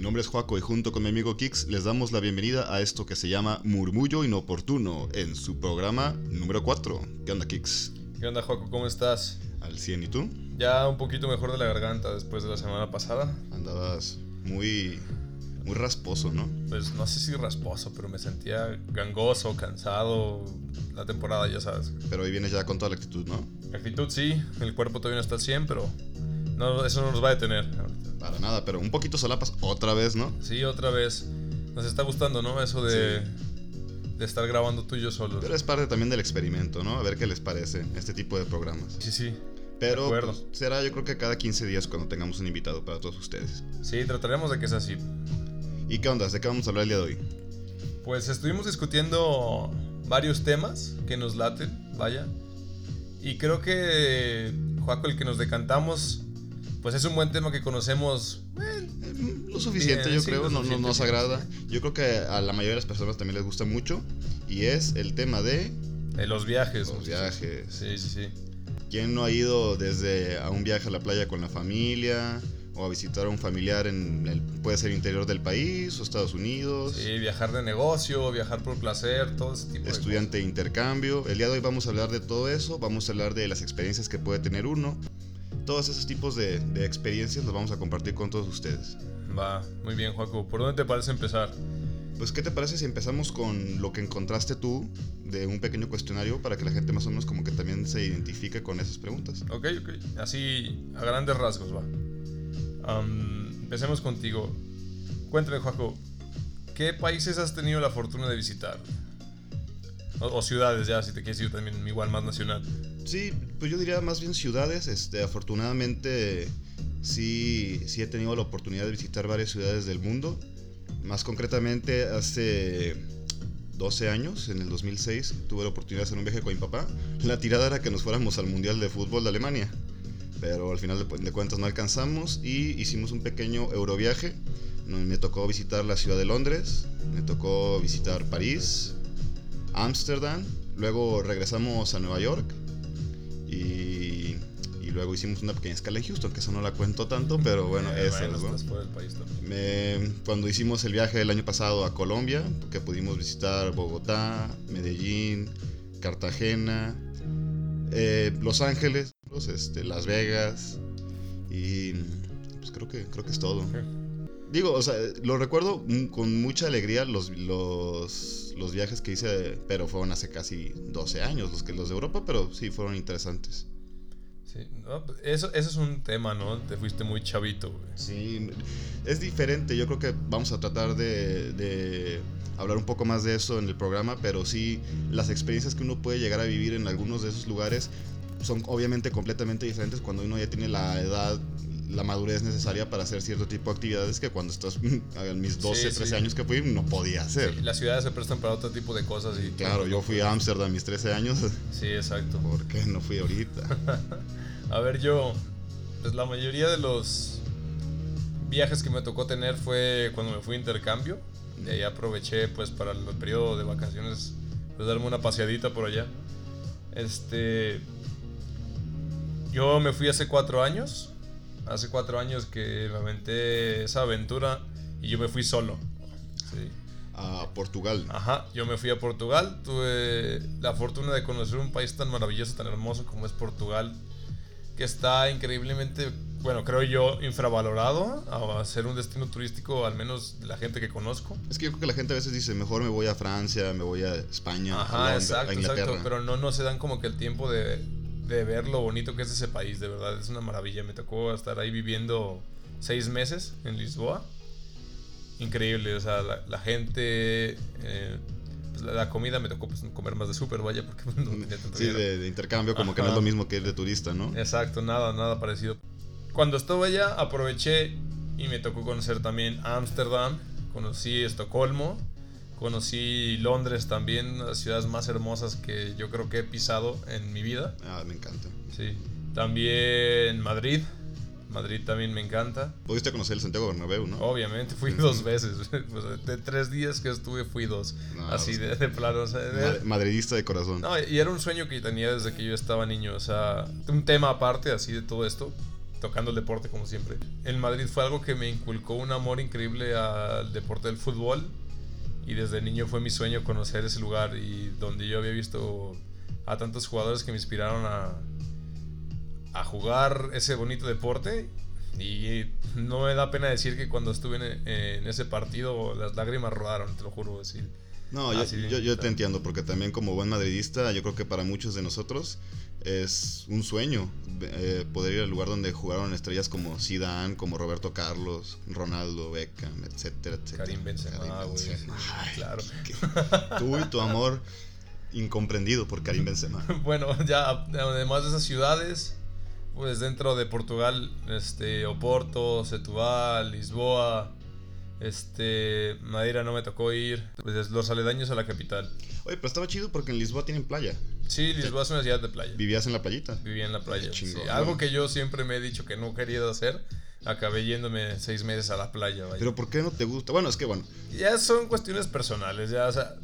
mi nombre es Joaco y junto con mi amigo Kix les damos la bienvenida a esto que se llama Murmullo Inoportuno en su programa número 4. ¿Qué onda Kix? ¿Qué onda Joaco? ¿Cómo estás? Al 100 y tú? Ya un poquito mejor de la garganta después de la semana pasada. Andabas muy muy rasposo, ¿no? Pues no sé si rasposo, pero me sentía gangoso, cansado. La temporada, ya sabes. Pero hoy vienes ya con toda la actitud, ¿no? Actitud sí, el cuerpo todavía no está al 100, pero no, eso no nos va a detener. Para nada, pero un poquito solapas otra vez, ¿no? Sí, otra vez. Nos está gustando, ¿no? Eso de, de estar grabando tú y yo solo. Pero es parte también del experimento, ¿no? A ver qué les parece este tipo de programas. Sí, sí. Pero pues, será yo creo que cada 15 días cuando tengamos un invitado para todos ustedes. Sí, trataremos de que sea así. ¿Y qué onda? ¿De qué vamos a hablar el día de hoy? Pues estuvimos discutiendo varios temas que nos laten, vaya. Y creo que, Joaco, el que nos decantamos pues es un buen tema que conocemos. Eh, lo suficiente, yo creo, no, nos agrada. Yo creo que a la mayoría de las personas también les gusta mucho. Y es el tema de. De los viajes. Los viajes. Sí, sí, sí. ¿Quién no ha ido desde a un viaje a la playa con la familia? O a visitar a un familiar en el, puede ser interior del país o Estados Unidos. Sí, viajar de negocio, viajar por placer, todo ese tipo de Estudiante de intercambio. El día de hoy vamos a hablar de todo eso, vamos a hablar de las experiencias que puede tener uno todos esos tipos de, experiencias los vamos a compartir con todos ustedes. Va, muy bien, Joaco. ¿Por dónde te parece empezar? Pues, ¿qué te parece si empezamos con lo que encontraste tú de un pequeño cuestionario para que la gente más o menos como que también se identifique con esas preguntas? Ok, ok. Así, a grandes rasgos, va. empecemos contigo. Cuéntame, Joaco, ¿qué países has tenido la fortuna de visitar? O, ciudades, ya, si te quieres ir también igual más nacional. Sí, pues yo diría más bien ciudades. Este, afortunadamente sí, sí he tenido la oportunidad de visitar varias ciudades del mundo. Más concretamente hace 12 años, en el 2006, tuve la oportunidad de hacer un viaje con mi papá. La tirada era que nos fuéramos al Mundial de Fútbol de Alemania. Pero al final de, cuentas no alcanzamos y hicimos un pequeño euroviaje. Me tocó visitar la ciudad de Londres, me tocó visitar París, Ámsterdam, luego regresamos a Nueva York y, y, luego hicimos una pequeña escala en Houston, que eso no la cuento tanto, pero bueno, eh, eso ¿no? cuando hicimos el viaje el año pasado a Colombia, que pudimos visitar Bogotá, Medellín, Cartagena, eh, Los Ángeles, este, Las Vegas y pues creo que creo que es todo. Digo, o sea, lo recuerdo con mucha alegría los, los, los, viajes que hice, pero fueron hace casi 12 años los, que, los de Europa, pero sí fueron interesantes. Sí, eso, eso es un tema, ¿no? Te fuiste muy chavito, güey. Sí, es diferente. Yo creo que vamos a tratar de, de, hablar un poco más de eso en el programa, pero sí, las experiencias que uno puede llegar a vivir en algunos de esos lugares son obviamente completamente diferentes cuando uno ya tiene la edad la madurez necesaria para hacer cierto tipo de actividades que cuando estás en mis 12, 13 años que fui no podía hacer. las ciudades se prestan para otro tipo de cosas y claro, yo fui a Ámsterdam a mis 13 años. Sí, exacto. ¿Por qué no fui ahorita? a ver, yo pues la mayoría de los viajes que me tocó tener fue cuando me fui a intercambio. Y ahí aproveché pues para el periodo de vacaciones pues darme una paseadita por allá. Este yo me fui hace cuatro años hace cuatro años que me aventé esa aventura y yo me fui solo. A Portugal. Ajá, yo me fui a Portugal. Tuve la fortuna de conocer un país tan maravilloso, tan hermoso como es Portugal, que está increíblemente, bueno, creo yo, infravalorado a ser un destino turístico, al menos de la gente que conozco. Es que yo creo que la gente a veces dice, mejor me voy a Francia, me voy a España, a, exacto, exacto, pero no, no se dan como que el tiempo de de ver lo bonito que es ese país, de verdad, es una maravilla. Me tocó estar ahí viviendo seis meses en Lisboa. Increíble, o sea, la, gente, eh, pues la, comida me tocó pues, comer más de súper, vaya, porque no tenía tanto Sí, de, intercambio, como que no es lo mismo que ir de turista, ¿no? Exacto, nada, nada parecido. Cuando estuve allá, aproveché y me tocó conocer también Ámsterdam, conocí Estocolmo, Conocí Londres también, las ciudades más hermosas que yo creo que he pisado en mi vida. Ah, me encanta. Sí. También Madrid. Madrid también me encanta. Pudiste conocer el Santiago Bernabéu, ¿no? Obviamente, fui dos veces. Pues, de tres días que estuve, fui dos. Así pues, de, plano. madridista de corazón. No, y era un sueño que tenía desde que yo estaba niño. O sea, un tema aparte así de todo esto. tocando el deporte como siempre. En Madrid fue algo que me inculcó un amor increíble al deporte del fútbol y desde niño fue mi sueño conocer ese lugar y donde yo había visto a tantos jugadores que me inspiraron a, a jugar ese bonito deporte y no me da pena decir que cuando estuve en, ese partido las lágrimas rodaron, te lo juro. Decir. No, yo, yo, te entiendo, porque también como buen madridista, yo creo que para muchos de nosotros es un sueño eh, poder ir al lugar donde jugaron estrellas como Zidane, como Roberto Carlos, Ronaldo, Beckham, etcétera, etcétera. Karim Benzema, claro. tú y tu amor incomprendido por Karim Benzema. bueno, ya además de esas ciudades, pues dentro de Portugal, este, Oporto, Setúbal, Lisboa, este, Madeira no me tocó ir, pues los aledaños a la capital. Oye, pero estaba chido porque en Lisboa tienen playa. Sí, Lisboa es una ciudad de playa. ¿Vivías en la playita? Vivía en la playa. algo que yo siempre me he dicho que no he querido hacer. Acabé yéndome seis meses a la playa. Pero ¿por qué no te gusta? Bueno, es que bueno. Ya son cuestiones personales. Ya, o sea,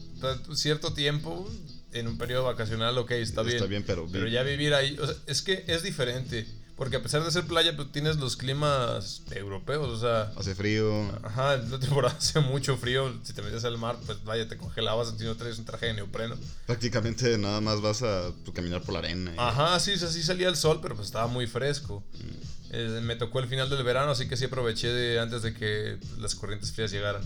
cierto tiempo en un periodo vacacional, ok, está, bien. Está bien, pero. Pero ya vivir ahí, o sea, es que es diferente. Porque a pesar de ser playa, pues tienes los climas europeos, o sea... Hace frío. Ajá, en la temporada hace mucho frío. Si te metes al mar, pues vaya, te congelabas si no traes un traje de neopreno. Prácticamente nada más vas a pues, caminar por la arena. Ajá, sí, sí salía el sol, pero pues estaba muy fresco. Mm. Eh, me tocó el final del verano, así que sí aproveché de, antes de que las corrientes frías llegaran.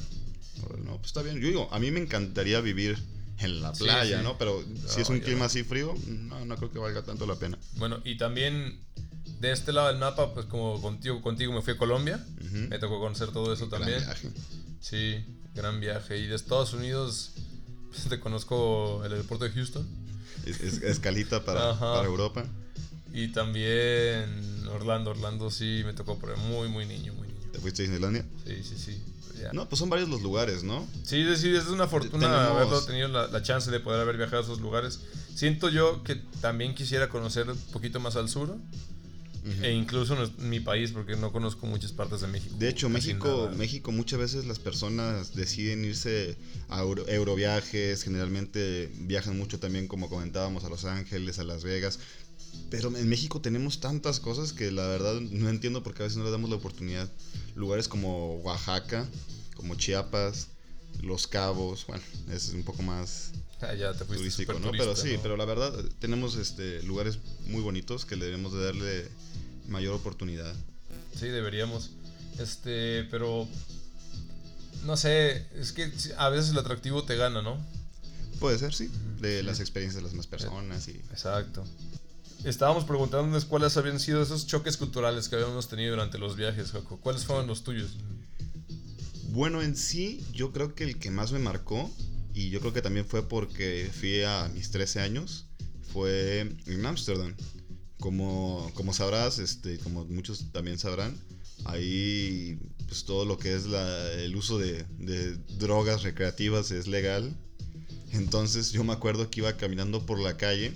No, pues está bien. Yo digo, a mí me encantaría vivir en la playa, ¿no? Pero si es un clima así frío, no, no creo que valga tanto la pena. Bueno, y también de este lado del mapa, pues como contigo, contigo me fui a Colombia. Me tocó conocer todo eso también. Gran viaje. Sí, gran viaje. Y de Estados Unidos, pues, te conozco el aeropuerto de Houston. Es, escalita para, para, Europa. Y también Orlando. Orlando sí me tocó por muy, muy niño, muy niño. ¿Te fuiste a Disneylandia? Sí, sí, sí. No, pues son varios los lugares, ¿no? Sí, sí, es una fortuna haberlo tenido la, chance de poder haber viajado a esos lugares. Siento yo que también quisiera conocer un poquito más al sur. E incluso en mi país, porque no conozco muchas partes de México. De hecho, México, México muchas veces las personas deciden irse a Euroviajes, generalmente viajan mucho también, como comentábamos, a Los Ángeles, a Las Vegas. Pero en México tenemos tantas cosas que la verdad no entiendo por qué a veces no le damos la oportunidad. Lugares como Oaxaca, como Chiapas, Los Cabos, bueno, es un poco más ah, ya te turístico, ¿no? pero sí, pero la verdad tenemos este lugares muy bonitos que le debemos de darle mayor oportunidad. Sí, deberíamos. Este, pero no sé, es que a veces el atractivo te gana, ¿no? Puede ser, sí, de las experiencias de las más personas y Exacto. Estábamos preguntándonos cuáles habían sido esos choques culturales que habíamos tenido durante los viajes, Jaco. ¿Cuáles fueron los tuyos? Bueno, en sí, yo creo que el que más me marcó, y yo creo que también fue porque fui a mis 13 años, fue en Ámsterdam. Como, como sabrás, este, como muchos también sabrán, ahí pues todo lo que es el uso de drogas recreativas es legal. Entonces yo me acuerdo que iba caminando por la calle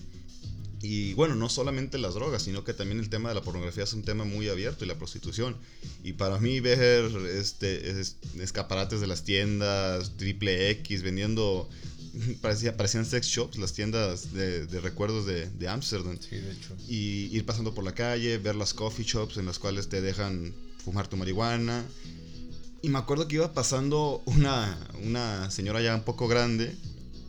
y bueno, no solamente las drogas, sino que también el tema de la pornografía es un tema muy abierto y la prostitución. Y para mí ver este, escaparates de las tiendas, triple X, vendiendo, parecía, parecían sex shops, las tiendas de, recuerdos de Ámsterdam. sí, de hecho. Y ir pasando por la calle, ver las coffee shops en las cuales te dejan fumar tu marihuana. Y me acuerdo que iba pasando una, una señora ya un poco grande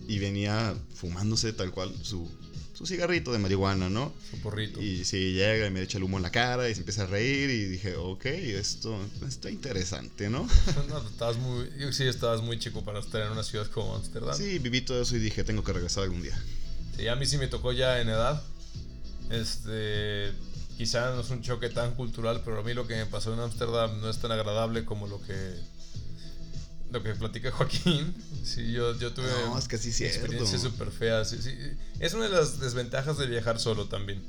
y venía fumándose tal cual su, su cigarrito de marihuana, ¿no? Su porrito. Y si llega y me echa el humo en la cara y se empieza a reír y dije, ok, esto está interesante, ¿no? no, estabas muy, sí, estabas muy chico para estar en una ciudad como Amsterdam. Sí, viví todo eso y dije, tengo que regresar algún día. Sí, a mí sí me tocó ya en edad. Este, quizá no es un choque tan cultural, pero a mí lo que me pasó en Ámsterdam no es tan agradable como lo que lo que platica Joaquín. Sí, yo, yo tuve no, es que sí experiencias súper feas. Sí, Es una de las desventajas de viajar solo también.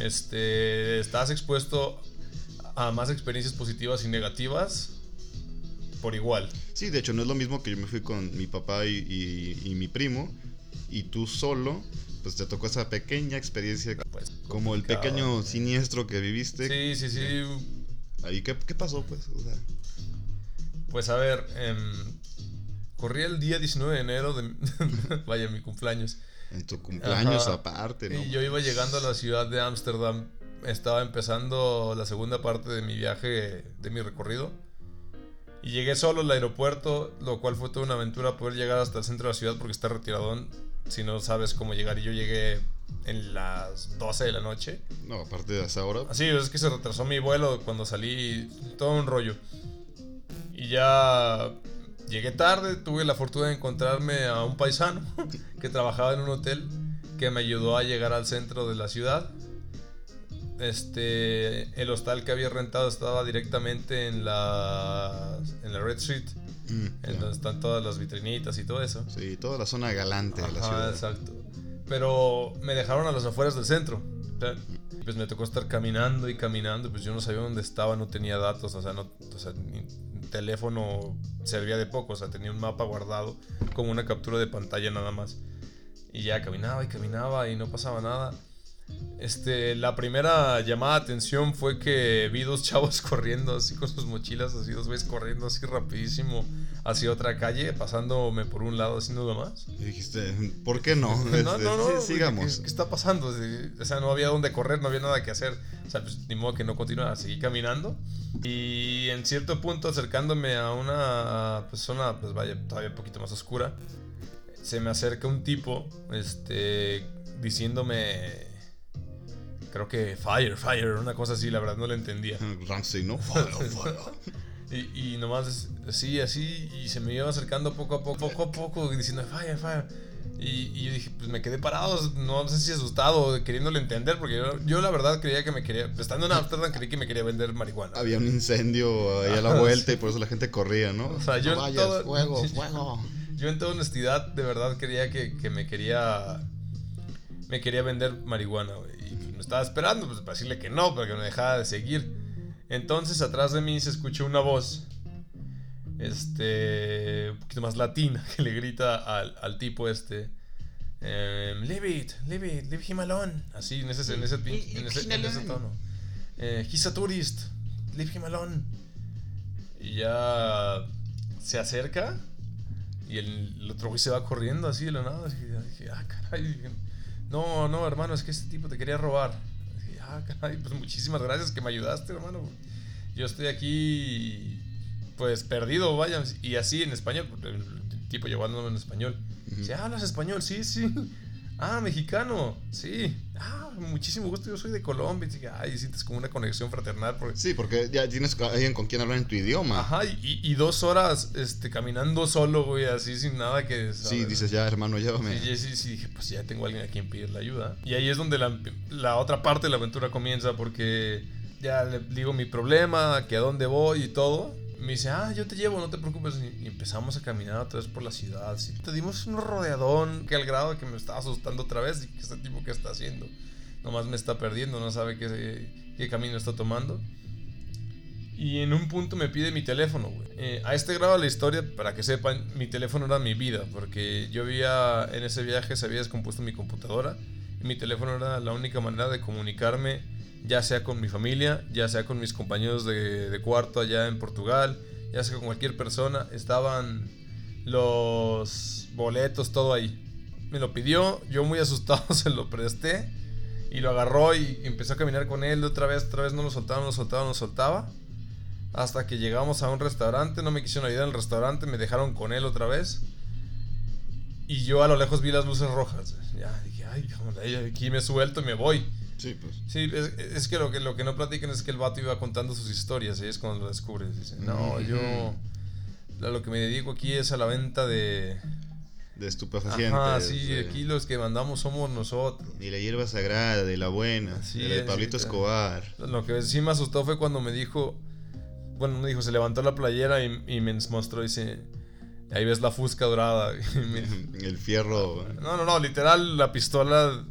Este, estás expuesto a más experiencias positivas y negativas por igual. Sí, de hecho no es lo mismo que yo me fui con mi papá y, y, mi primo y tú solo, pues te tocó esa pequeña experiencia pues, como el pequeño siniestro que viviste. Sí, sí, sí. Ahí, ¿qué, qué pasó pues? O sea, pues a ver, eh, corría el día 19 de enero de... vaya, mi cumpleaños. En tu cumpleaños aparte, ¿no? Y yo iba llegando a la ciudad de Ámsterdam estaba empezando la segunda parte de mi viaje, de mi recorrido. Y llegué solo al aeropuerto, lo cual fue toda una aventura poder llegar hasta el centro de la ciudad porque está retiradón. Si no sabes cómo llegar, y yo llegué en las 12 de la noche. No, aparte de esa hora. Así, es que se retrasó mi vuelo cuando salí, todo un rollo. Y ya llegué tarde, tuve la fortuna de encontrarme a un paisano que trabajaba en un hotel que me ayudó a llegar al centro de la ciudad. Este, el hostal que había rentado estaba directamente en la, en la Red Street, Mm, en donde están todas las vitrinitas y todo eso. Sí, toda la zona galante de la ciudad. exacto. Pero me dejaron a las afueras del centro. Pues me tocó estar caminando y caminando. Pues yo no sabía dónde estaba, no tenía datos. O sea, no, o sea, mi teléfono servía de poco. O sea, tenía un mapa guardado como una captura de pantalla nada más. Y ya caminaba y caminaba y no pasaba nada. Este, la primera llamada de atención fue que vi dos chavos corriendo así con sus mochilas, así dos veces corriendo así rapidísimo hacia otra calle, pasándome por un lado así nada más. Y dijiste, ¿por qué no? No, Este, no, no. sí, sigamos. ¿qué, qué está pasando? O sea, no había dónde correr, no había nada que hacer. O sea, pues ni modo que no continuara. Seguí caminando. Y en cierto punto, acercándome a una zona, pues vaya, todavía un poquito más oscura, se me acerca un tipo, este, diciéndome. Creo que fire, fire, una cosa así, la verdad no la entendía. Ramsey, ¿no? Fire, fire. Y, y nomás así, así, y se me iba acercando poco a poco, poco a poco, diciendo fire, fire. Y, y yo dije, pues me quedé parado, no sé si asustado, queriéndole entender, porque yo, yo la verdad creía que me quería, estando en Amsterdam, creí que me quería vender marihuana. Había un incendio ahí a la vuelta sí. y por eso la gente corría, ¿no? O sea, yo No en vayas, todo- fuego, fuego. Yo en toda honestidad, de verdad creía que, que me quería, me quería vender marihuana, güey. Estaba esperando, pues para decirle que no, para que me dejara de seguir. Entonces atrás de mí se escuchó una voz, este, un poquito más latina, que le grita al, al tipo este, em, leave it, leave it, leave him alone. Así, en ese, en ese, en ese, en ese tono. Eh, he's a tourist, leave him alone. Y ya se acerca y el, el otro güey se va corriendo así de la nada. Así, dije, ah, caray. No, no, hermano, es que este tipo te quería robar. Ah, caray, pues muchísimas gracias que me ayudaste, hermano. Yo estoy aquí, pues perdido, vaya. Y así en español, el tipo llevándome en español. Dice, ¿hablas español? Sí, sí. Ah, mexicano. Sí. Ah, muchísimo gusto. Yo soy de Colombia. Y dije, ay, sientes como una conexión fraternal. Porque Sí, porque ya tienes alguien con quien hablar en tu idioma. Ajá, y, y dos horas este, caminando solo, güey, así sin nada que... Sí, ¿sabes? dices, ya, hermano, llévame. Sí, sí, sí, dije, pues ya tengo a alguien a quien pedirle ayuda. Y ahí es donde la, la otra parte de la aventura comienza, porque ya le digo mi problema, que a dónde voy y todo. Me dice, ah, yo te llevo, no te preocupes. Y empezamos a caminar otra vez por la ciudad. Sí, te dimos un rodeadón, que al grado que me estaba asustando otra vez. Y que este tipo, ¿qué está haciendo? Nomás me está perdiendo, no sabe qué, camino está tomando. Y en un punto me pide mi teléfono. Eh, a este grado la historia, para que sepan, mi teléfono era mi vida, porque yo había, en ese viaje se había descompuesto mi computadora, y mi teléfono era la única manera de comunicarme, ya sea con mi familia, ya sea con mis compañeros de, de cuarto allá en Portugal, ya sea con cualquier persona, estaban los boletos, todo ahí. Me lo pidió, yo muy asustado se lo presté, y lo agarró y empezó a caminar con él otra vez, otra vez no lo soltaba, no lo soltaba, no lo soltaba. Hasta que llegamos a un restaurante, no me quisieron ayudar en el restaurante, me dejaron con él otra vez. Y yo a lo lejos vi las luces rojas. Ya dije, ay, aquí me suelto y me voy. Sí, pues. Sí, es, es que, lo que lo que no platican es que el vato iba contando sus historias y es cuando lo descubres. Dice, no, yo lo que me dedico aquí es a la venta de... De estupefacientes. Ajá, sí, de- aquí los que mandamos somos nosotros. Y la hierba sagrada, de la buena, Sí, de la de sí, Pablito claro. Escobar. Lo que sí me asustó fue cuando me dijo, bueno, me dijo, se levantó la playera y, y me mostró, dice, ahí ves la fusca dorada. Me- El fierro. no, no, no, literal, la pistola,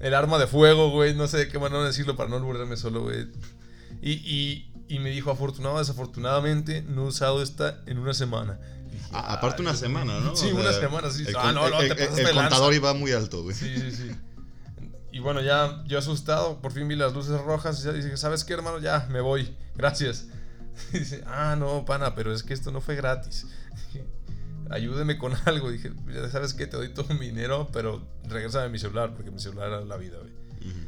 el arma de fuego, güey, no sé de qué manera decirlo para no alburarme solo, güey. Y, y, y me dijo, afortunado, desafortunadamente, no he usado esta en una semana. Y dije, A- aparte "Ay, una semana, ¿no? Sí, O una sea, semana, sí. El, Ah, no, no, el- te el- contador iba muy alto, güey. Sí, sí, sí. Y bueno, ya yo asustado, por fin vi las luces rojas y ya dije, ¿sabes qué, hermano? Ya, me voy. Gracias. Y dice, ah, no, pana, pero es que esto no fue gratis. Dije, Ayúdeme con algo. Dije, "Ya ¿sabes qué? Te doy todo mi dinero, pero regrésame mi celular, porque mi celular era la vida, güey. Ujú.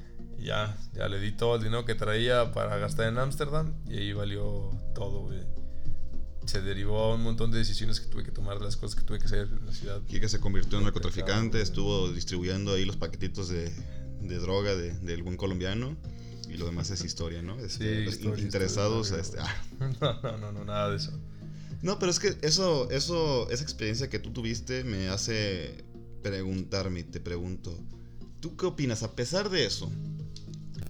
ya, ya le di todo el dinero que traía para gastar en Ámsterdam y ahí valió todo, güey. Se derivó a un montón de decisiones que tuve que tomar, de las cosas que tuve que hacer en la ciudad. Kike se convirtió en narcotraficante, estuvo distribuyendo ahí los paquetitos de, de droga de, del buen colombiano. Y lo demás es historia, ¿no? Este, Sí, los historia, interesados. historia, este, ah. No, no, no, no, nada de eso. No, pero es que eso, eso, esa experiencia que tú tuviste me hace preguntarme, y te pregunto, ¿tú qué opinas? A pesar de eso,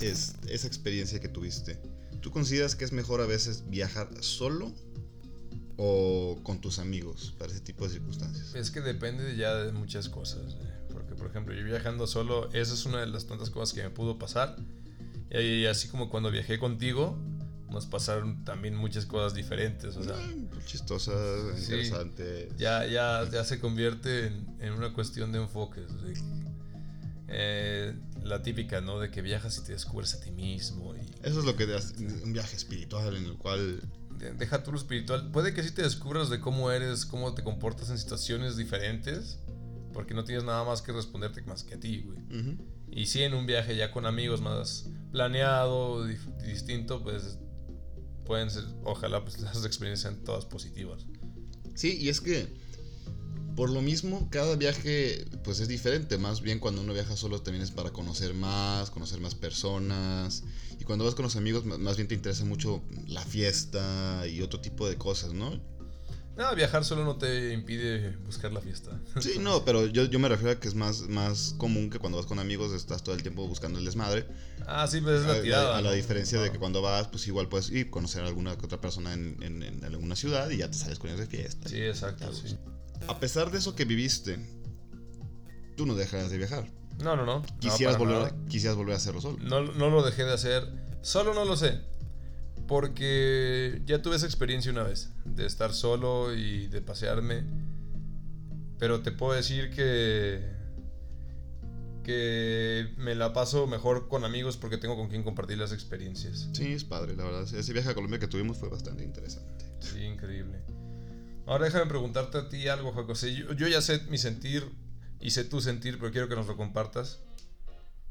es, esa experiencia que tuviste, ¿tú consideras que es mejor a veces viajar solo o con tus amigos para ese tipo de circunstancias? Es que depende ya de muchas cosas. eh. Porque, por ejemplo, yo viajando solo, esa es una de las tantas cosas que me pudo pasar. Y así como cuando viajé contigo, nos pasaron también muchas cosas diferentes. O sea, Mm, Chistosa, interesante. ya, ya, ya se convierte en, en una cuestión de enfoques. sea, eh, la típica, ¿no? De que viajas y te descubres a ti mismo. Y Eso es lo que te hace- un viaje espiritual en el cual deja tú lo espiritual. Puede que sí te descubras de cómo eres, cómo te comportas en situaciones diferentes. Porque no tienes nada más que responderte más que a ti, güey. Y si en un viaje ya con amigos más planeado, distinto, pues pueden ser, ojalá pues las experiencias sean todas positivas. Sí, y es que por lo mismo cada viaje pues es diferente, más bien cuando uno viaja solo también es para conocer más, conocer más personas y cuando vas con los amigos más bien te interesa mucho la fiesta y otro tipo de cosas, ¿no? Nada, viajar solo no te impide buscar la fiesta. Sí, no, pero yo, yo me refiero a que es más, más común que cuando vas con amigos estás todo el tiempo buscando el desmadre. Ah, sí, pues es la tirada. a la ¿no? diferencia de Ah. que cuando vas, pues igual puedes ir conocer a alguna otra persona en, en- en alguna ciudad y ya te sales con ellos de fiesta. Sí, exacto, sí. A pesar de eso que viviste, tú no dejas de viajar. No, no, no. Quisieras, volver, nada. quisieras volver a hacerlo solo. No, no lo dejé de hacer. Solo no lo sé. Porque ya tuve esa experiencia una vez. De estar solo y de pasearme. Pero te puedo decir que. Que me la paso mejor con amigos porque tengo con quien compartir las experiencias. Sí, es padre, la verdad. Ese viaje a Colombia que tuvimos fue bastante interesante. Sí, increíble. Ahora déjame preguntarte a ti algo, José. Yo, yo ya sé mi sentir y sé tu sentir, pero quiero que nos lo compartas.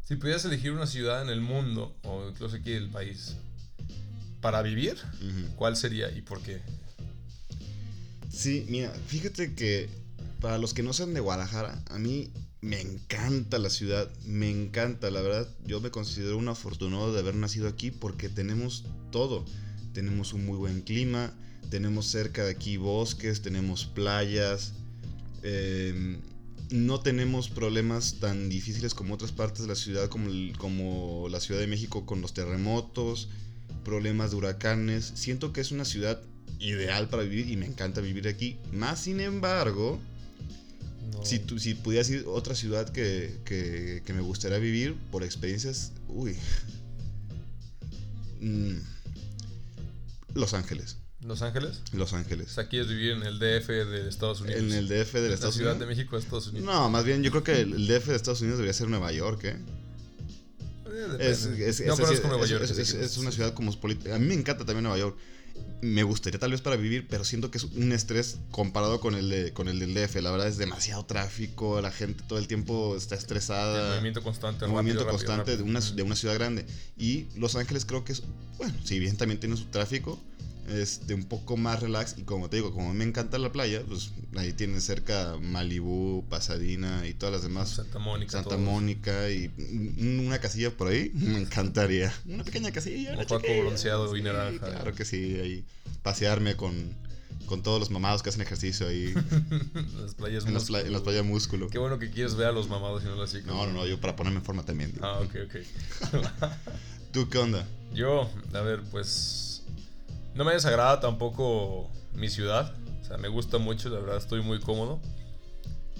Si pudieras elegir una ciudad en el mundo, o incluso aquí del país, para vivir. ¿cuál sería y por qué? Sí, mira, fíjate que para los que no sean de Guadalajara, a mí me encanta la ciudad, me encanta, la verdad. Yo me considero un afortunado de haber nacido aquí porque tenemos todo. Tenemos un muy buen clima, tenemos cerca de aquí bosques, tenemos playas. eh, no tenemos problemas tan difíciles como otras partes de la ciudad, como, el- como la Ciudad de México con los terremotos, problemas de huracanes. Siento que es una ciudad ideal para vivir y me encanta vivir aquí. Más sin embargo, No. si, tú, si pudieras ir a otra ciudad que, que- que me gustaría vivir por experiencias, uy. Mm. Los Ángeles. ¿Los Ángeles? Los O Ángeles. sea, quieres vivir en el DF de Estados Unidos. En el DF de la Estados Ciudad Unidos. de México de Estados Unidos. No, más bien yo creo que el DF de Estados Unidos debería ser Nueva York, ¿eh? Eh. Es, es- no es- conozco es- Nueva York. es- una ciudad cosmopolita. A mí me encanta también Nueva York. Me gustaría tal vez para vivir, pero siento que es un estrés comparado con el, de, con el del DF. La verdad es demasiado tráfico, la gente todo el tiempo está El estresada. movimiento constante, rápido, movimiento rápido, constante rápido. De, una, de una ciudad grande. Y Los Ángeles creo que es, bueno, si bien también tiene su tráfico, este, un poco más relax. Y como te digo, como me encanta la playa, pues ahí tienen cerca Malibu, Pasadena y todas las demás. Santa Mónica. Santa. Mónica y un- una casilla por ahí, me encantaría. Una pequeña casilla. Un chiquilla. bronceado y Sí, naranja. Claro que sí, ahí pasearme con, con todos los mamados que hacen ejercicio ahí las playas en, las en las playas músculo. Qué bueno que quieres ver a los mamados y no las chicas. No, no, no, yo para ponerme en forma también. digo. Ah, ok, ok. ¿Tú qué onda? Yo, a ver, pues. No me desagrada tampoco mi ciudad. O sea, me gusta mucho, la verdad, estoy muy cómodo.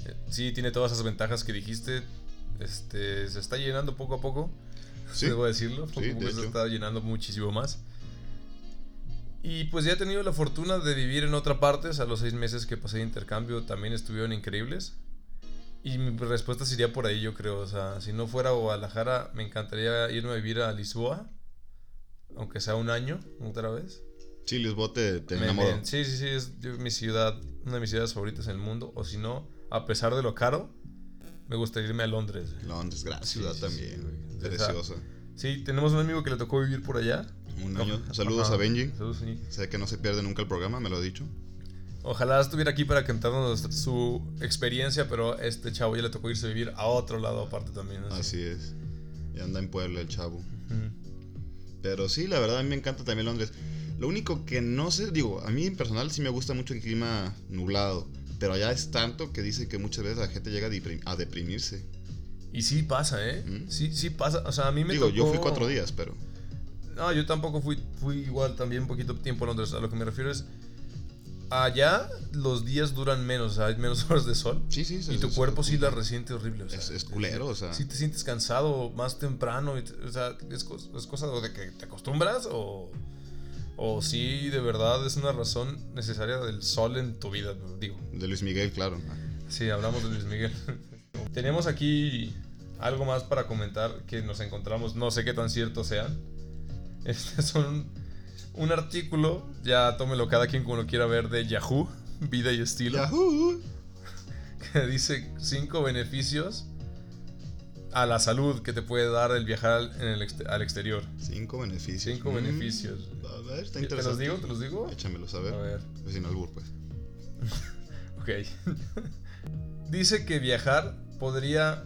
Eh, Sí, tiene todas esas ventajas que dijiste. Este, se está llenando poco a poco. Sí. Debo decirlo. Poco Sí, a poco de se está llenando muchísimo más. Y pues ya he tenido la fortuna de vivir en otra parte. O sea, los seis meses que pasé de intercambio también estuvieron increíbles. Y mi respuesta sería por ahí, yo creo. O sea, si no fuera Guadalajara, me encantaría irme a vivir a Lisboa. Aunque sea un año, otra vez. Sí, Lisboa te, te Me- enamoró. me- sí, sí, sí, es mi ciudad, una de mis ciudades favoritas en el mundo. O si no, a pesar de lo caro, me gustaría irme a Londres. Londres, gran ciudad sí, también. sí, Preciosa. Sí, tenemos un amigo que le tocó vivir por allá. Un año. Saludos Ajá. a Benji. Saludos, sí. Sé que no se pierde nunca el programa, me lo ha dicho. Ojalá estuviera aquí para contarnos su experiencia, pero este chavo ya le tocó irse a vivir a otro lado aparte también. Así es. Ya anda en Puebla el chavo. Ujú. Pero sí, la verdad a mí me encanta también Londres. Lo único que no sé, digo, a mí en personal sí me gusta mucho el clima nublado. Pero allá es tanto que dice que muchas veces la gente llega a, deprim- a deprimirse. Y sí pasa, ¿eh? ¿Mm? Sí, sí pasa. O sea, a mí me Digo, yo fui tocó- cuatro días, pero... No, yo tampoco fui, fui igual también un poquito tiempo a Londres. A lo que me refiero es. Allá los días duran menos, o sea, hay menos horas de sol. Sí, sí. Y tu cuerpo sí la resiente horrible. O sea, Es, es culero, o sea... Si te sientes cansado más temprano, y te- o sea, es, es cosa de que te acostumbras o, o si de verdad es una razón necesaria del sol en tu vida, digo. De Luis Miguel, claro. Sí, hablamos de Luis Miguel. Tenemos aquí algo más para comentar que nos encontramos, no sé qué tan cierto sean. Este es un, un artículo, ya tómelo cada quien como lo quiera ver, de Yahoo, Vida y Estilo, Yahoo. que dice cinco beneficios a la salud que te puede dar el viajar en el al exterior. Cinco beneficios. Cinco Mm, beneficios. A ver, está ¿Te interesante. los digo? ¿Te los digo? Échamelos, a ver. A ver. Pues sin albur, pues. Ok. Dice que viajar podría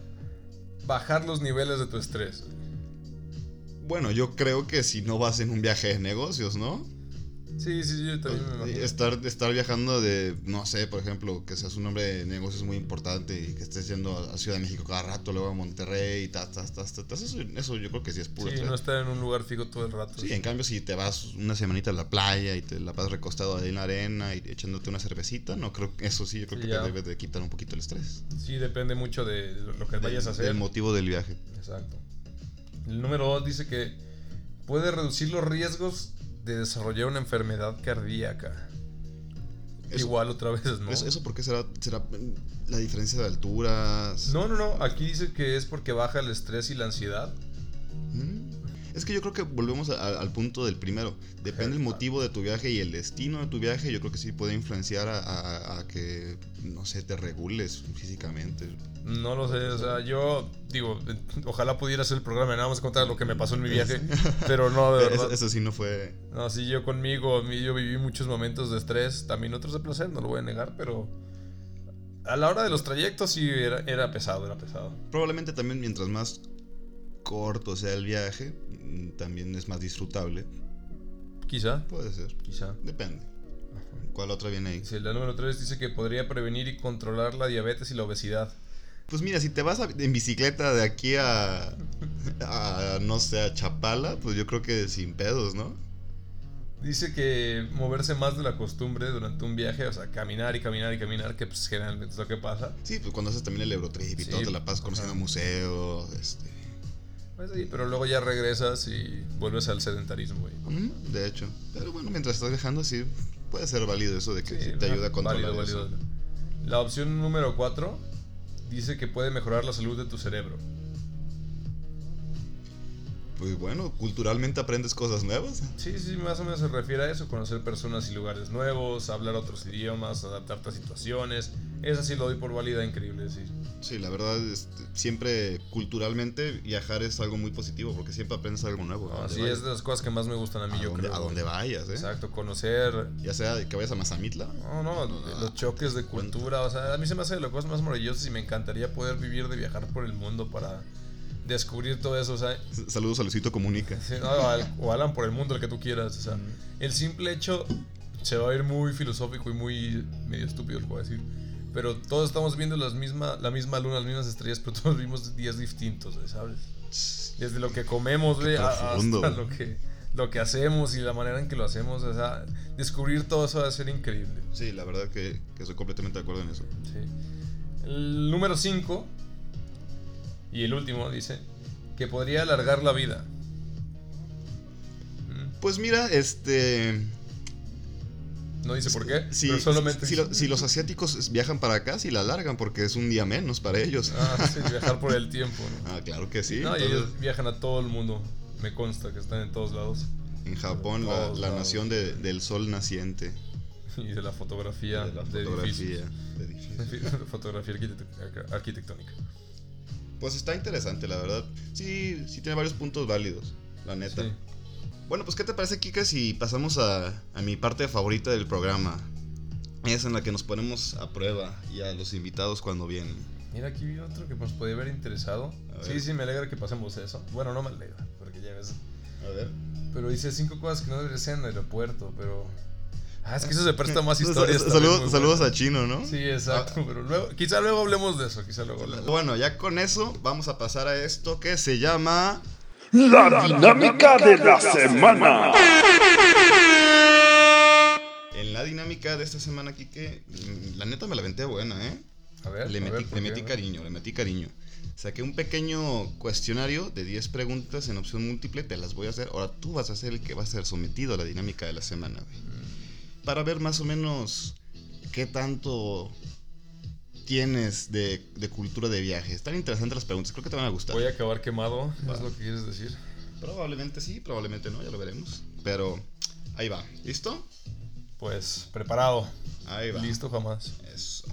bajar los niveles de tu estrés. Bueno, yo creo que si no vas en un viaje de negocios, ¿no? Sí, sí, yo también me imagino. Estar, estar viajando de, no sé, por ejemplo, que seas un hombre de negocios muy importante y que estés yendo a Ciudad de México cada rato, luego a Monterrey, tas, tas, tas, tas, tas, eso, eso yo creo que sí es puro Sí, no estar en un lugar fijo todo el rato. Sí, en cambio, si te vas una semanita a la playa y te la pasas recostado ahí en la arena y echándote una cervecita, no creo que eso sí, yo creo Sí, que ya. te debe de quitar un poquito el estrés. Sí, depende mucho de lo que vayas a hacer. El motivo del viaje. Exacto. El número 2 dice que puede reducir los riesgos de desarrollar una enfermedad cardíaca. Eso- Igual otra vez, ¿no? ¿Eso, eso por qué será? ¿Será la diferencia de alturas? No, no, no. Aquí dice que es porque baja el estrés y la ansiedad. Mm. Es que yo creo que volvemos a- al punto del primero. Depende el motivo de tu viaje y el destino de tu viaje. Yo creo que sí puede influenciar a, que, no sé, te regules físicamente. No lo sé, o sea, yo digo, ojalá pudiera hacer el programa y nada más contar lo que me pasó en mi viaje, pero no, de Eso, verdad. eso sí no fue. No, sí, yo conmigo, yo viví muchos momentos de estrés, también otros de placer, no lo voy a negar, pero a la hora de los trayectos sí era, era pesado, era pesado. Probablemente también mientras más corto sea el viaje, mm, también es más disfrutable. Quizá, Puede ser. quizá. Depende. ¿Cuál otra viene ahí? Sí, la número 3 dice que podría prevenir y controlar la diabetes y la obesidad. Pues mira, si te vas a- en bicicleta de aquí a, a, no sé, a Chapala, pues yo creo que sin pedos, ¿no? Dice que moverse más de la costumbre durante un viaje, o sea, caminar y caminar y caminar, que pues generalmente es lo que pasa. Sí, pues cuando haces también el Eurotrip y Sí, todo, te la pasas conociendo museos, este... Pues sí, pero luego ya regresas y vuelves al sedentarismo. güey. de hecho. Pero bueno, mientras estás viajando, sí, puede ser válido eso de que sí te ayuda a controlar válido, eso. válido. La opción número 4 dice que puede mejorar la salud de tu cerebro. Pues bueno, culturalmente aprendes cosas nuevas. Sí, sí, más o menos se refiere a eso, conocer personas y lugares nuevos, hablar otros idiomas, adaptarte a situaciones. Esa sí lo doy por válida, increíble, sí. Sí, la verdad, este, siempre culturalmente viajar es algo muy positivo porque siempre aprendes algo nuevo. Así vayas. es de las cosas que más me gustan a mí, a yo donde, creo. a donde vayas, ¿eh? Exacto, conocer Ya sea que vayas a Mazamitla. No, no, los choques de cultura, o sea, a mí se me hace de las cosas más maravillosas y me encantaría poder vivir de viajar por el mundo para descubrir todo eso, o sea, Saludos a Luisito Comunica. no, o al- o Alan por el mundo, el que tú quieras, o sea, el simple hecho se va a ir muy filosófico y muy medio estúpido, lo voy a decir, pero todos estamos viendo las misma, la misma luna, las mismas estrellas, pero todos vivimos días distintos, ¿sabes? Desde lo que comemos, güey, hasta lo que, lo que hacemos y la manera en que lo hacemos, o sea, descubrir todo eso va a ser increíble. Sí, la verdad que, que estoy completamente de acuerdo en eso. Sí. El número 5 y el último dice que podría alargar la vida. Mm, Pues mira, este. No dice por qué, Si, pero solamente si, lo- si los asiáticos viajan para acá, sí la largan porque es un día menos para ellos. Ah, sí, viajar por el tiempo. ¿no? Ah, claro que sí. No, y Entonces, ellos viajan a todo el mundo. Me consta que están en todos lados. en Japón, la, la nación de- del sol naciente. Y de la fotografía de la de fotografía. edificios. de edificios. fotografía arquitect- arquitectónica. Pues está interesante, la verdad. Sí, sí tiene varios puntos válidos, la neta. Sí. Bueno, pues ¿qué te parece, Kika, si pasamos a, a mi parte favorita del programa? Es en la que nos ponemos a prueba y a los invitados cuando vienen. Mira, aquí vi otro que nos podía haber interesado. Sí, sí, me alegra que pasemos eso. Bueno, no me alegra, porque ya ves. A ver. Pero dice cinco cosas que no deberían ser en el aeropuerto, pero. Ah, es que eso se presta más historias. sal- también saludos a Chino, ¿no? Sí, exacto, pero luego, quizá luego hablemos de eso, quizá luego hablemos. Bueno, ya con eso vamos a pasar a esto que se llama... La dinámica de la semana. En la dinámica de esta semana, Kike, la neta me la venté buena, ¿eh? A ver, Le a metí, ver, ¿por le qué? metí cariño, le metí cariño. Saqué un pequeño cuestionario de 10 preguntas en opción múltiple, te las voy a hacer. Ahora tú vas a ser el que va a ser sometido a la dinámica de la semana, güey. Mm. Para ver más o menos qué tanto tienes de, de cultura de viaje. Están interesantes las preguntas, creo que te van a gustar. Voy a acabar quemado, Va. es lo que quieres decir. Probablemente sí, probablemente no, ya lo veremos. Pero ahí va, ¿listo? Pues, preparado. Ahí va. Listo jamás. Eso.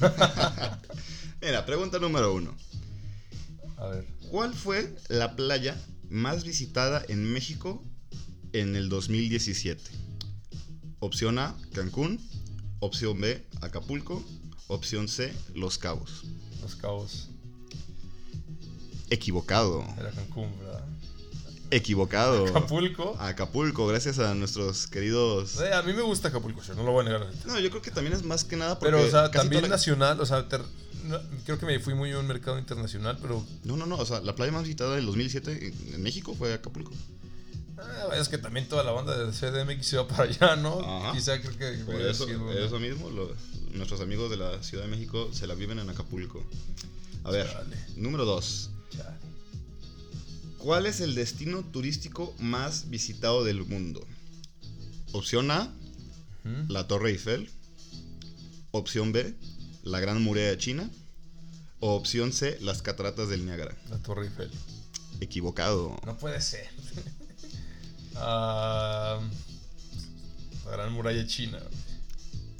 Mira, pregunta número uno. A ver. ¿Cuál fue la playa más visitada en México en el 2017? Opción A, Cancún. Opción B, Acapulco. Opción C, Los Cabos. Los cabos. Equivocado. Era Cancún, ¿verdad? Equivocado. Acapulco. Acapulco, gracias a nuestros queridos. Eh, a mí me gusta Acapulco, yo no lo voy a negar. No, yo creo que también es más que nada porque. Pero, o sea, también la- nacional, o sea, ter- no, creo que me fui muy a un mercado internacional, pero No, no, no. O sea, la playa más visitada del 2007 en- en México fue Acapulco. Ah, es que también toda la banda de CDMX se va para allá, ¿no? Ajá. Quizá creo que Por eso, mismo, nuestros amigos de la Ciudad de México se la viven en Acapulco. A ver, Chale. número 2. Chale. ¿Cuál es el destino turístico más visitado del mundo? Opción A, la Torre Eiffel. Opción B, la Gran Muralla de China. O opción C, las Cataratas del Niágara. La Torre Eiffel. Equivocado. No puede ser. Ah, la Gran Muralla China.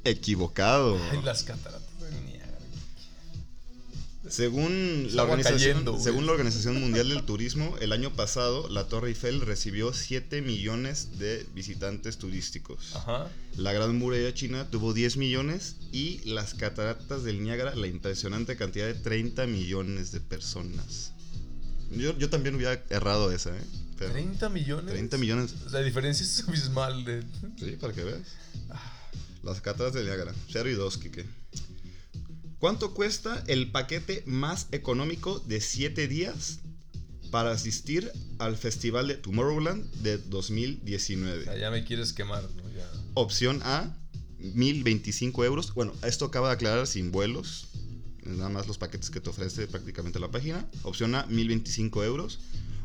Equivocado. Ay, las cataratas de Niágara. Según Es la, agua organización, cayendo, güey. según la Organización Mundial del Turismo, el año pasado la Torre Eiffel recibió 7 millones de visitantes turísticos. Ajá. La Gran Muralla China tuvo 10 millones y las cataratas del Niágara la impresionante cantidad de 30 millones de personas. Yo, yo también hubiera errado esa, ¿eh? Pero 30 millones. 30 millones. La diferencia es abismal de. Sí, para que veas. Las cataratas del Niágara. 0 y 2, Kike. ¿Cuánto cuesta el paquete más económico de 7 días para asistir al festival de Tomorrowland de 2019? Ya, ya me quieres quemar, ¿no? Ya. Opción A, 1025 euros. Bueno, esto acaba de aclarar sin vuelos. Nada más los paquetes que te ofrece prácticamente la página. Opción A, 1025 euros.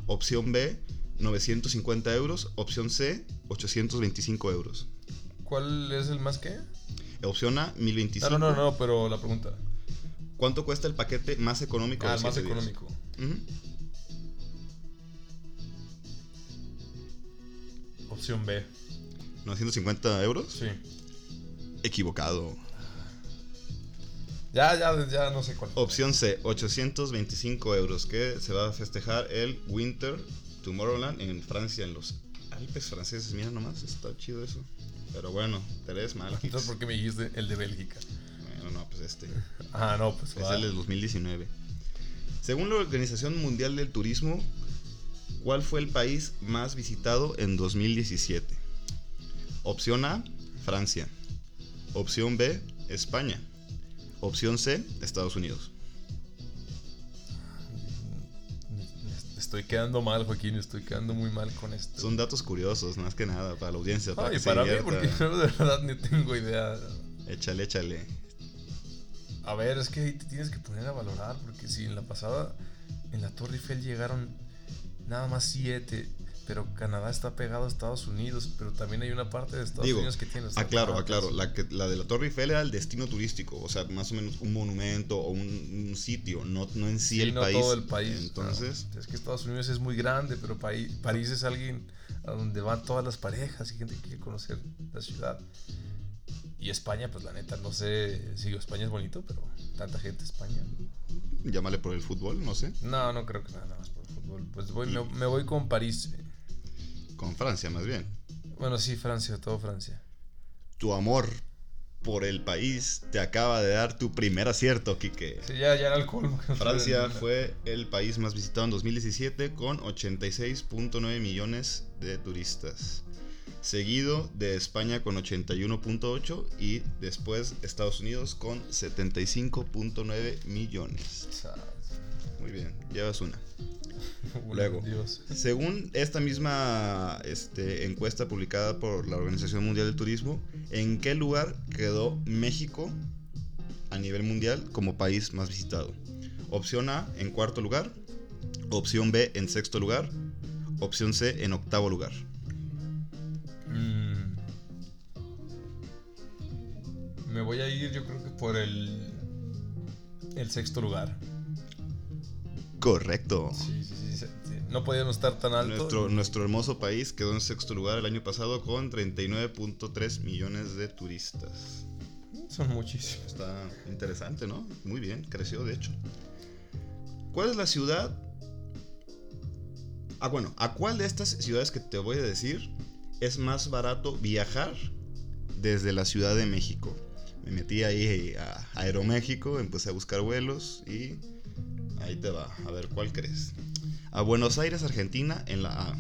Opción B, 950 euros. Opción C, 825 euros. ¿Cuál es el más qué? Opción A, 1025. No, no, no, no, pero la pregunta. ¿Cuánto cuesta el paquete más económico? Ah, de el más económico. Opción B. 950 euros. Sí. Equivocado. Ya, ya, ya no sé cuál. Opción C, 825 euros, que se va a festejar el Winter Tomorrowland en Francia, en los Alpes franceses. Mira nomás, está chido eso. Pero bueno, te lees mal. Kix. Entonces, ¿por qué me dijiste el de Bélgica? Bueno, no, pues este. Ah, no, pues Es va. el del 2019. Según la Organización Mundial del Turismo, ¿cuál fue el país más visitado en 2017? Opción A, Francia. Opción B, España. Opción C, Estados Unidos. Estoy quedando mal, Joaquín. Estoy quedando muy mal con esto. Son datos curiosos, más que nada, para la audiencia. Para Ay, que para mí, porque yo de verdad ni tengo idea. Échale, échale. A ver, es que ahí te tienes que poner a valorar, porque si en la pasada, en la Torre Eiffel llegaron nada más siete, pero Canadá está pegado a Estados Unidos, pero también hay una parte de Estados Digo, Unidos que tiene aclaro, cataratas. aclaro. La, que, la de la Torre Eiffel era el destino turístico, o sea, más o menos un monumento o un, un sitio, no, no en sí, Sí, el no país. todo el país. Entonces, no. es que Estados Unidos es muy grande, pero París, París es alguien a donde van todas las parejas y gente que quiere conocer la ciudad. Y España, pues la neta, no sé si España es bonito, pero tanta gente España. Llámale por el fútbol, no sé. No, no creo que nada, más por el fútbol. Pues voy, me, me voy con París. Con Francia, más bien. Bueno, sí, Francia, todo Francia. Tu amor por el país te acaba de dar tu primer acierto, Quique. Sí, ya, ya era el colmo. Francia fue el país más visitado en 2017 con 86.9 millones de turistas. Seguido de España con 81.8 y después Estados Unidos con 75.9 millones. Muy bien, llevas una. Luego, Dios. según esta misma este, encuesta publicada por la Organización Mundial del Turismo, ¿en qué lugar quedó México a nivel mundial como país más visitado? Opción A en cuarto lugar, opción B en sexto lugar, opción C en octavo lugar. Mm. Me voy a ir, yo creo que por el. El sexto lugar. Correcto. Sí, sí, sí. No podíamos estar tan alto. Nuestro, nuestro hermoso país quedó en sexto lugar el año pasado con 39.3 millones de turistas. Son muchísimos. Está interesante, ¿no? Muy bien, creció de hecho. ¿Cuál es la ciudad? Ah, bueno, ¿a cuál de estas ciudades que te voy a decir es más barato viajar desde la Ciudad de México? Me metí ahí a Aeroméxico, empecé a buscar vuelos y ahí te va. A ver, ¿cuál crees? A Buenos Aires, Argentina, en la A.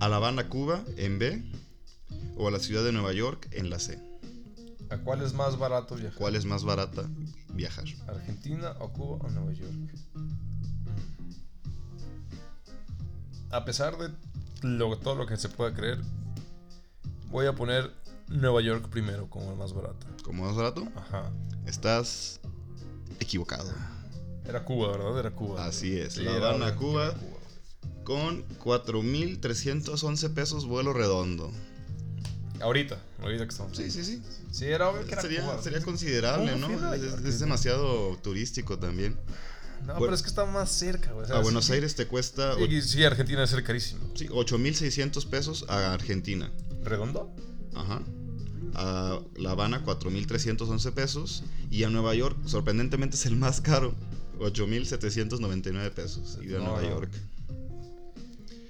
A La Habana, Cuba, en B. O a la ciudad de Nueva York, en la C. ¿A cuál es más barato viajar? ¿Cuál es más barata viajar? ¿Argentina o Cuba o Nueva York? A pesar de lo- todo lo que se pueda creer, voy a poner Nueva York primero como el más barato. ¿Cómo más barato? Ajá. Estás equivocado. Era Cuba, ¿verdad? Era Cuba. Así es, Sí, La era Habana, Argentina, Cuba. Con 4.311 pesos vuelo redondo. Ahorita, ahorita que estamos. Sí, sí, sí. Sí, era obvio que era Sería, Cuba. sería considerable, ¿Cómo ¿no? Es, demasiado turístico también. No, Bueno. pero es que está más cerca, güey. o sea, A Buenos sí- Aires te cuesta sí, Argentina debe ser carísimo. sí, 8.600 pesos a Argentina. ¿Redondo? Ajá. A La Habana 4.311 pesos. Y a Nueva York, sorprendentemente, es el más caro. 8.799 pesos. Ir a No, Nueva no. York.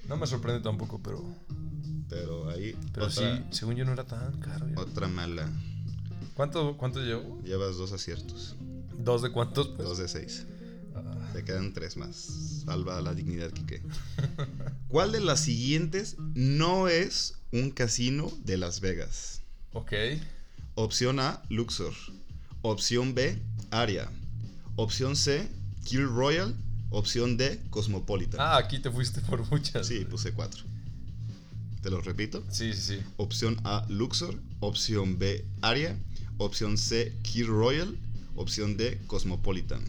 No me sorprende tampoco, pero. Pero ahí Pero otra, sí, según yo no era tan caro. ya. otra mala. ¿Cuánto, ¿Cuánto llevo? Llevas dos aciertos. ¿Dos de cuántos? Pues? Dos de seis. Ah, Te quedan tres más. Salva la dignidad, Quique. ¿Cuál de las siguientes no es un casino de Las Vegas? ok. Opción A, Luxor. Opción B, Aria. Opción C, Kill Royal. Opción D, Cosmopolitan. Ah, aquí te fuiste por muchas. Sí, puse cuatro. Te los repito. Sí, sí, sí. Opción A, Luxor. Opción B, Aria. Opción C, Kill Royal. Opción D, Cosmopolitan.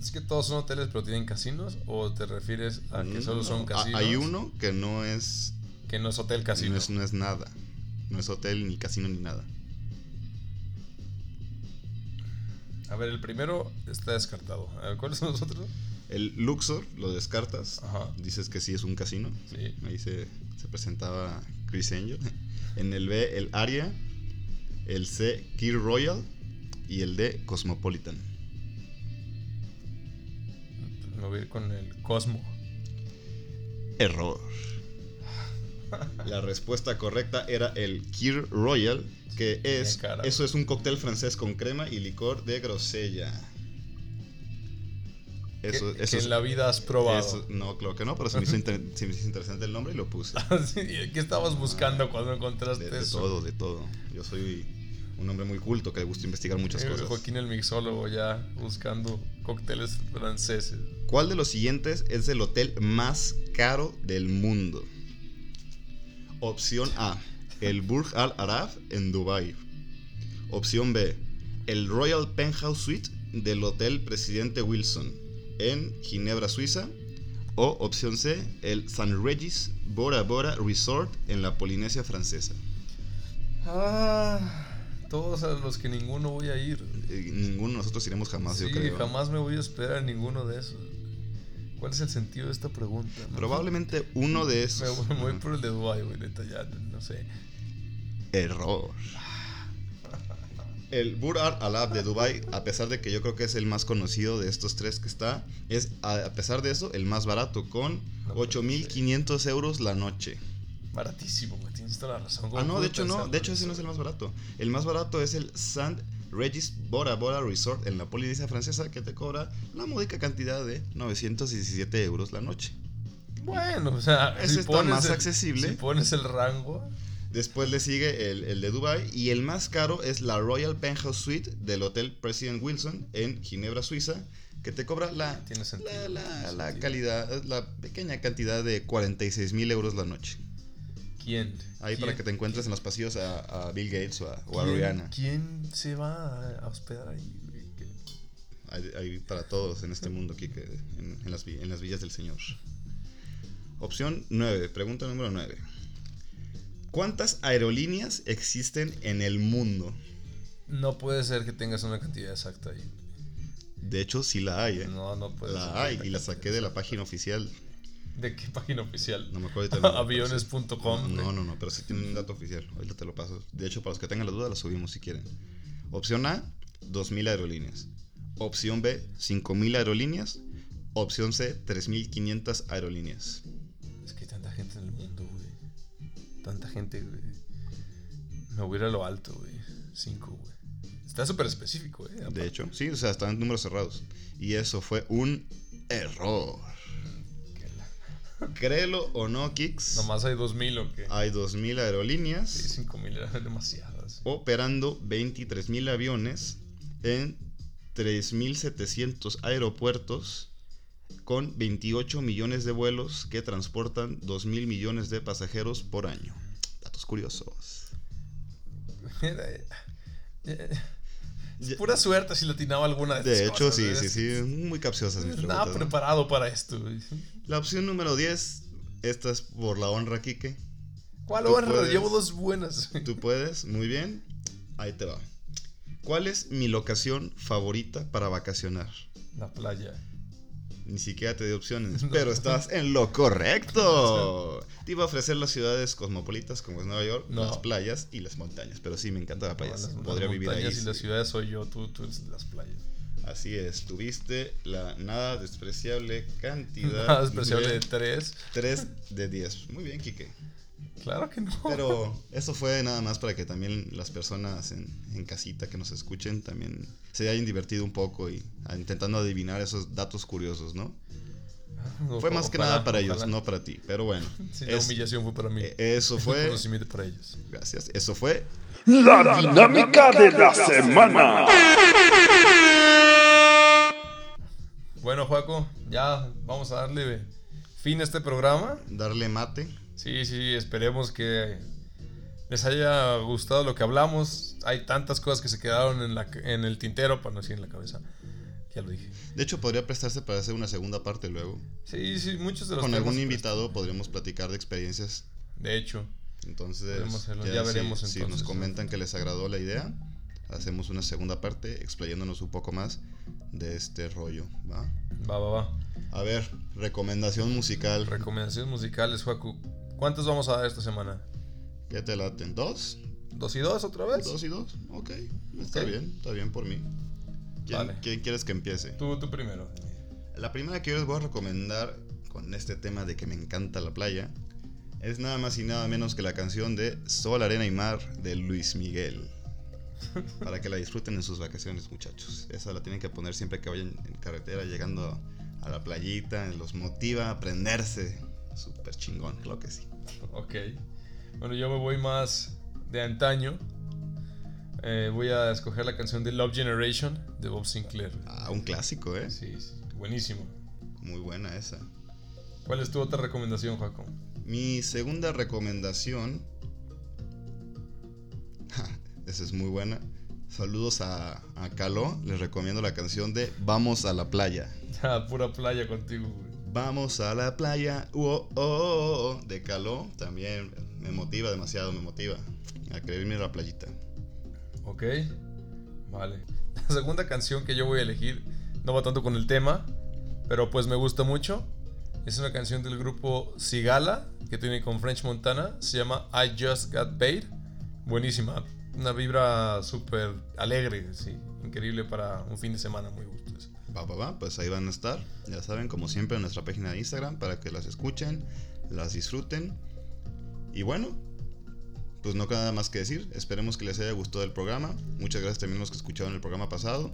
¿Es que todos son hoteles pero tienen casinos? ¿O te refieres a que solo son No, casinos? Hay uno que no es, Que no es hotel casino. no es, no es nada. No es hotel, ni casino, ni nada. A ver, el primero está descartado. A ver, ¿Cuáles son los otros? El Luxor lo descartas. Ajá. Dices que sí es un casino. Sí. Ahí se, se presentaba Chris Angel. En el B, el Aria. El C, Key Royal. Y el D, Cosmopolitan. Me voy a ir con el Cosmo. Error. La respuesta correcta era el Kir Royal, que es cara. eso es un cóctel francés con crema y licor de grosella. Eso, que, eso que es- en la vida has probado. eso- no, claro que no, pero se me, hizo inter- se me hizo interesante el nombre y lo puse. ¿Qué estabas buscando cuando encontraste De, de eso? todo, de todo. Yo soy un hombre muy culto que le gusta investigar muchas cosas. Joaquín el mixólogo ya buscando cócteles franceses. ¿Cuál de los siguientes es el hotel más caro del mundo? Opción A, el Burj Al Arab en Dubai. Opción B, el Royal Penthouse Suite del Hotel Presidente Wilson en Ginebra, Suiza. O opción C, el San Regis Bora Bora Resort en la Polinesia Francesa. Ah, todos a los que ninguno voy a ir. Eh, Ninguno de nosotros iremos jamás, sí, yo creo. jamás me voy a esperar a ninguno de esos. ¿Cuál es el sentido de esta pregunta? Probablemente uno de esos. voy, me voy por el de Dubai, güey, neta, ya, no sé. error. El Burj Al Arab de Dubai, a pesar de que yo creo que es el más conocido de estos tres que está, es a pesar de eso el más barato con No puede 8.500 euros la noche. Baratísimo, güey. Tienes toda la razón. ¿Cómo Ah, no, de hecho no, de hecho ese no es el más barato. El más barato es el St. Regis Bora Bora Resort en la Polinesia Francesa que te cobra la módica cantidad de 917 euros la noche. Bueno, o sea, Ese está pones más el- accesible. Si pones el rango. Después le sigue el, el de Dubai y el más caro es la Royal Penthouse Suite del Hotel President Wilson en Ginebra, Suiza, que te cobra la, la, la- la calidad, la pequeña cantidad de 46 mil euros la noche. ¿Quién? Ahí para que te encuentres en los pasillos a, a Bill Gates o a, o a ¿Quién- Rihanna. ¿Quién se va a- hospedar ahí? Hay, hay para todos en este mundo, Kike, en, en las, vi- en las villas del Señor. Opción 9, pregunta número 9. ¿Cuántas aerolíneas existen en el mundo? No puede ser que tengas una cantidad exacta ahí. De hecho, sí la hay, ¿eh? No, no puede ser. la hay y la saqué de la página oficial. ¿De qué página oficial? No me acuerdo. Aviones.com. No, no, no, pero sí tiene un dato oficial. Ahorita te lo paso. De hecho, para los que tengan la duda, la subimos si quieren. Opción A, 2.000 aerolíneas. Opción B, 5.000 aerolíneas. Opción C, 3.500 aerolíneas. Es que hay tanta gente en el mundo, güey. Tanta gente, güey. Me voy a ir a lo alto, güey. Cinco, güey. Está súper específico, eh. De hecho, sí, o sea, están en números cerrados. Y eso fue un error. Créelo o no, Kicks. Nomás hay 2000 o qué. Hay 2.000 aerolíneas. Sí, 5000 eran demasiadas. operando 23.000 aviones en 3.700 aeropuertos con 28 millones de vuelos que transportan 2.000 millones de pasajeros por año. Datos curiosos. Es pura suerte si latinaba alguna de De estas hecho, cosas, sí, ¿eh? sí, Es sí, que muy capciosas mis Nada preparado para esto, güey. La opción número 10, esta es por la honra, Kike. ¿Cuál honra? puedes. Llevo dos buenas. Tú puedes, muy bien. Ahí te va. ¿Cuál es mi locación favorita para vacacionar? La playa. Ni siquiera te di opciones, pero estás en lo correcto. Te iba a ofrecer las ciudades cosmopolitas como es Nueva York, No. las playas y las montañas, pero sí me encanta las playas. Las- las Podría vivir ahí. montañas y las ciudades soy yo, tú, tú eres las playas. Así es, tuviste la nada despreciable cantidad Nada despreciable de de tres. 3 de 10. Muy bien, Kike. Claro que no. Pero eso fue nada más para que también las personas en, en casita que nos escuchen también se hayan divertido un poco y ah, intentando adivinar esos datos curiosos, ¿no? Fue más que nada para ellos, no para ti. Pero bueno, Sí, la humillación fue para mí. eh, eso fue. conocimiento para ellos. Gracias. Eso fue. La dinámica de la semana. Bueno, Juaco, ya vamos a darle fin a este programa. Darle mate. Sí, sí, esperemos que les haya gustado lo que hablamos. Hay tantas cosas que se quedaron en, la, en el tintero, para no decir en la cabeza. Ya lo dije. De hecho, podría prestarse para hacer una segunda parte luego. Sí, sí, muchos de los Con algún invitado podríamos platicar de experiencias. De hecho, Entonces, hacerlo, ya si- veremos si, entonces, nos ¿no? comentan que les agradó la idea, hacemos una segunda parte explayándonos un poco más de este rollo. ¿va? va, va, va. A ver, recomendación musical. Recomendaciones musicales, Juaco. ¿Cuántas vamos a dar esta semana? ¿Qué te laten? ¿Dos? ¿Dos y dos otra vez? ¿Dos y dos? Ok, está bien, está bien por mí. ¿Quién, Vale. quién quieres que empiece? Tú, tú primero. La primera que yo les voy a recomendar con este tema de que me encanta la playa es nada más y nada menos que la canción de Sol, Arena y Mar de Luis Miguel. Para que la disfruten en sus vacaciones, muchachos. Esa la tienen que poner siempre que vayan en carretera, llegando a la playita. Los motiva a aprenderse. Súper chingón, claro que sí. Ok. Bueno, yo me voy más de antaño. Eh, voy a escoger la canción de Love Generation de Bob Sinclair. Ah, un clásico, ¿eh? Sí, sí, buenísimo. Muy buena esa. ¿Cuál es tu otra recomendación, Jaco? Mi segunda recomendación. Esa es muy buena. Saludos a, a Caló. Les recomiendo la canción de Vamos a la playa. Ah, pura playa contigo, güey. Vamos a la playa. uh, oh, oh, oh, de Caló. También me motiva demasiado, me motiva a querer irme a la playita. Ok. Vale. La segunda canción que yo voy a elegir no va tanto con el tema, pero pues me gusta mucho. Es una canción del grupo Sigala que tiene con French Montana. Se llama I Just Got Paid. buenísima. Una vibra súper alegre, sí. Increíble para un fin de semana muy gustoso. Va, va, va, pues ahí van a estar. Ya saben, como siempre, en nuestra página de Instagram para que las escuchen, las disfruten. Y bueno, pues no queda nada más que decir. Esperemos que les haya gustado el programa. Muchas gracias también a los que escucharon el programa pasado.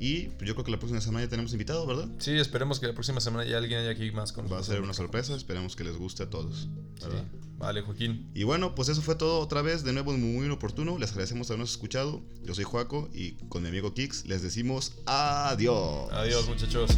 Y pues, yo creo que la próxima semana ya tenemos invitado, ¿verdad? Sí, esperemos que la próxima semana ya alguien haya aquí más con Va a nosotros. ser una sorpresa. Esperemos que les guste a todos. Vale, Joaquín. Y bueno, pues eso fue todo otra vez. De nuevo, muy, muy oportuno. Les agradecemos habernos escuchado. Yo soy Joaco y con mi amigo Kix les decimos adiós. Adiós, muchachos.